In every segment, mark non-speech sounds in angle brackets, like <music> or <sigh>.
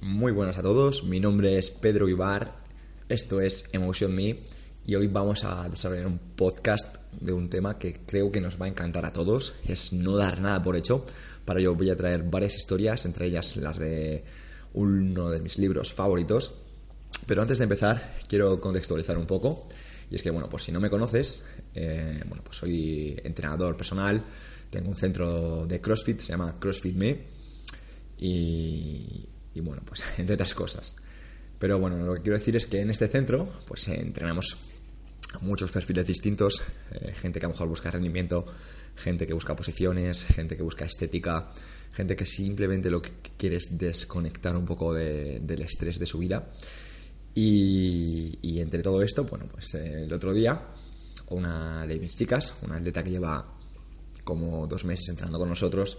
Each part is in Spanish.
Muy buenas a todos, mi nombre es Pedro Ibar, esto es Emotion Me y hoy vamos a desarrollar un podcast de un tema que creo que nos va a encantar a todos, es no dar nada por hecho. Para ello voy a traer varias historias, entre ellas las de uno de mis libros favoritos. Pero antes de empezar, quiero contextualizar un poco. Y es que, bueno, por si no me conoces, eh, bueno, pues soy entrenador personal, tengo un centro de CrossFit, se llama CrossFit Me. Y, y bueno, pues <laughs> entre otras cosas. Pero bueno, lo que quiero decir es que en este centro pues entrenamos a muchos perfiles distintos, eh, gente que a lo mejor busca rendimiento, gente que busca posiciones, gente que busca estética, gente que simplemente lo que quiere es desconectar un poco del estrés de su vida. Y, entre todo esto, bueno, pues eh, el otro día una de mis chicas, una atleta que lleva como dos meses entrenando con nosotros,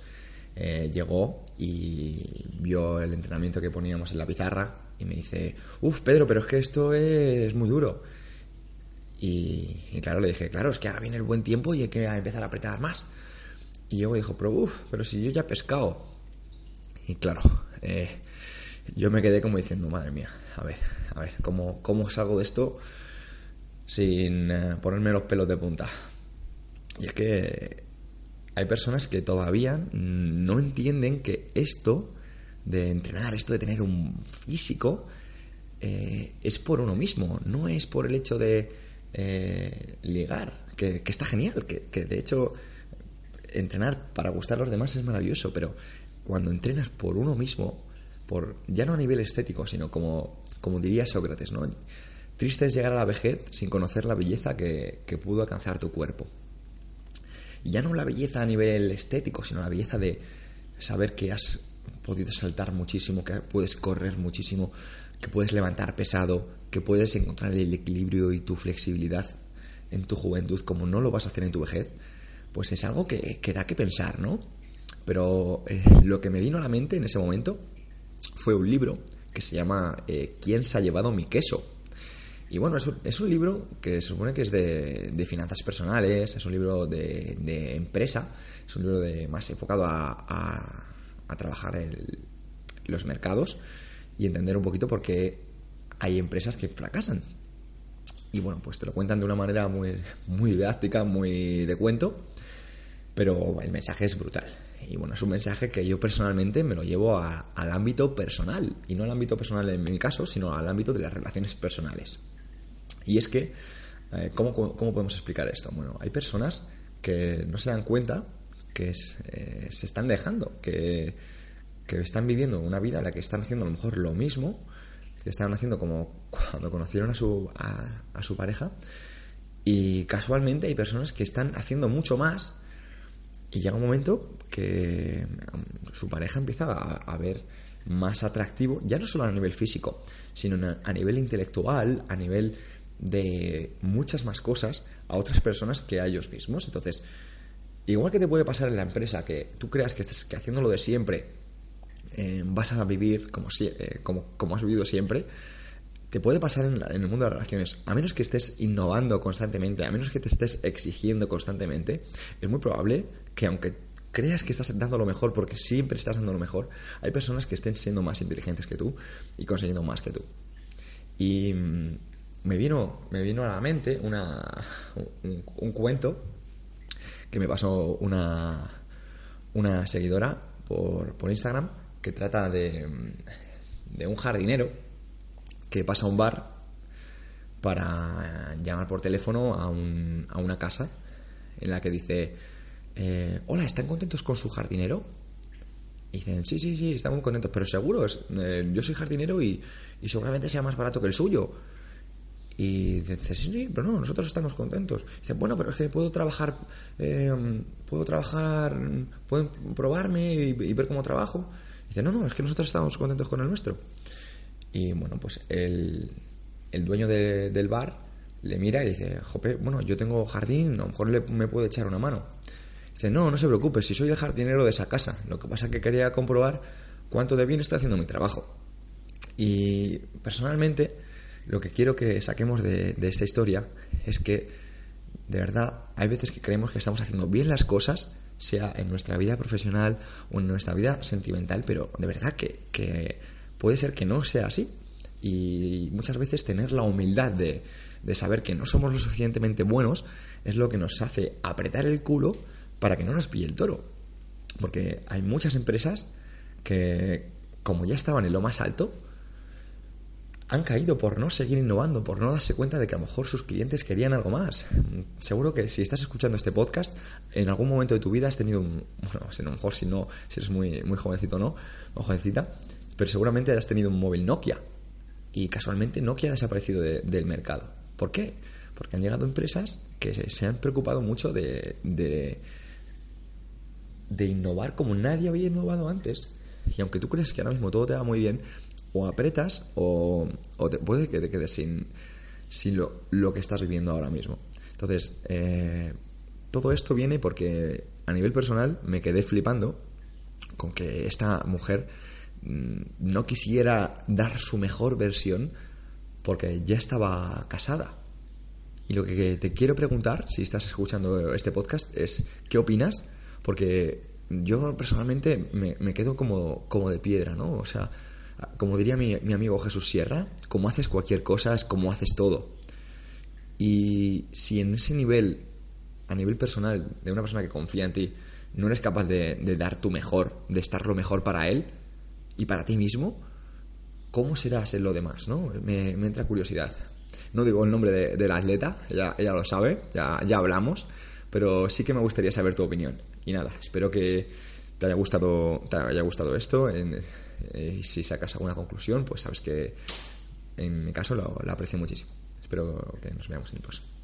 eh, llegó y vio el entrenamiento que poníamos en la pizarra y me dice, uff, Pedro, pero es que esto es muy duro. Y, claro, le dije, claro, es que ahora viene el buen tiempo y hay que empezar a apretar más. Y luego dijo, pero uff, pero si yo ya he pescado. Y claro, eh, yo me quedé como diciendo, madre mía, a ver, a ver, ¿cómo, cómo salgo de esto sin eh, ponerme los pelos de punta? Y es que hay personas que todavía no entienden que esto de entrenar, esto de tener un físico, eh, es por uno mismo, no es por el hecho de eh, ligar, que, está genial, que, de hecho entrenar para gustar a los demás es maravilloso, pero cuando entrenas por uno mismo, por ya no a nivel estético, sino como, como diría Sócrates, ¿no? Triste es llegar a la vejez sin conocer la belleza que pudo alcanzar tu cuerpo. Ya no la belleza a nivel estético, sino la belleza de saber que has podido saltar muchísimo, que puedes correr muchísimo, que puedes levantar pesado, que puedes encontrar el equilibrio y tu flexibilidad en tu juventud como no lo vas a hacer en tu vejez, pues es algo que, da que pensar, ¿no? Pero eh, lo que me vino a la mente en ese momento fue un libro que se llama eh, ¿Quién se ha llevado mi queso? Y bueno, es un, es un, libro que se supone que es de, finanzas personales, es un libro de, de, empresa, es un libro de, más enfocado a, trabajar en los mercados y entender un poquito por qué hay empresas que fracasan. Y bueno, pues te lo cuentan de una manera muy didáctica, muy de cuento, pero el mensaje es brutal. Y bueno, es un mensaje que yo personalmente me lo llevo al ámbito personal, y no al ámbito personal en mi caso, sino al ámbito de las relaciones personales. Y es que, eh, ¿cómo, podemos explicar esto? Bueno, hay personas que no se dan cuenta que eh, se están dejando, que, están viviendo una vida en la que están haciendo a lo mejor lo mismo, que están haciendo como cuando conocieron a su, a, su pareja, y casualmente hay personas que están haciendo mucho más y llega un momento que um, su pareja empieza a, a, ver más atractivo, ya no solo a nivel físico, sino a nivel intelectual, a nivel de muchas más cosas a otras personas que a ellos mismos. Entonces, igual que te puede pasar en la empresa que tú creas que estás que haciendo de siempre eh, vas a vivir como, si, eh, como, como, has vivido siempre, te puede pasar en, en, el mundo de las relaciones. A menos que estés innovando constantemente, a menos que te estés exigiendo constantemente, es muy probable que aunque creas que estás dando lo mejor porque siempre estás dando lo mejor, hay personas que estén siendo más inteligentes que tú y consiguiendo más que tú. Y me vino, me vino a la mente una, un, cuento que me pasó una, una seguidora por, por Instagram que trata de, de un jardinero que pasa a un bar para llamar por teléfono a, un, a una casa en la que dice, eh, hola, ¿están contentos con su jardinero? Y dicen, sí, sí, sí, estamos muy contentos, pero seguro, eh, yo soy jardinero y, y seguramente sea más barato que el suyo. Y dice, sí, sí, pero no, nosotros estamos contentos. Dice, bueno, pero es que puedo trabajar, eh, puedo trabajar, pueden probarme y, ver cómo trabajo. Dice, no, no, es que nosotros estamos contentos con el nuestro. Y bueno, pues el, el dueño del bar le mira y dice, jope, bueno, yo tengo jardín, a lo mejor le, me puede echar una mano. Dice, no, no se preocupe, si soy el jardinero de esa casa. Lo que pasa es que quería comprobar cuánto de bien estoy haciendo mi trabajo. Y personalmente, lo que quiero que saquemos de, esta historia es que, de verdad, hay veces que creemos que estamos haciendo bien las cosas, sea en nuestra vida profesional o en nuestra vida sentimental, pero de verdad que, que puede ser que no sea así. Y muchas veces tener la humildad de, de saber que no somos lo suficientemente buenos es lo que nos hace apretar el culo para que no nos pille el toro. Porque hay muchas empresas que, como ya estaban en lo más alto, han caído por no seguir innovando, por no darse cuenta de que a lo mejor sus clientes querían algo más. Seguro que si estás escuchando este podcast, en algún momento de tu vida has tenido un. <laughs> Bueno, a lo mejor si no, si eres muy, muy jovencito o no, o jovencita, pero seguramente hayas tenido un móvil Nokia. Y casualmente Nokia ha desaparecido del mercado. ¿Por qué? Porque han llegado empresas que se, han preocupado mucho de, de, innovar como nadie había innovado antes. Y aunque tú crees que ahora mismo todo te va muy bien, o apretas o, o te, puede que te quedes sin, sin lo, lo, que estás viviendo ahora mismo. Entonces, eh, todo esto viene porque a nivel personal me quedé flipando con que esta mujer mm, no quisiera dar su mejor versión porque ya estaba casada. Y lo que te quiero preguntar, si estás escuchando este podcast, es ¿qué opinas? Porque yo personalmente me, quedo como, como de piedra, ¿no? O sea, como diría mi, mi, amigo Jesús Sierra, como haces cualquier cosa es como haces todo. Y si en ese nivel, a nivel personal, de una persona que confía en ti, no eres capaz de, dar tu mejor, de estar lo mejor para él y para ti mismo, ¿cómo serás en lo demás? ¿no? Me, entra curiosidad. No digo el nombre de, la atleta, ella, ella, lo sabe, ya, ya hablamos, pero sí que me gustaría saber tu opinión. Y nada, espero que te haya gustado, te haya gustado esto. Eh, y si sacas alguna conclusión, pues sabes que en mi caso lo aprecio muchísimo. Espero que nos veamos en el próximo.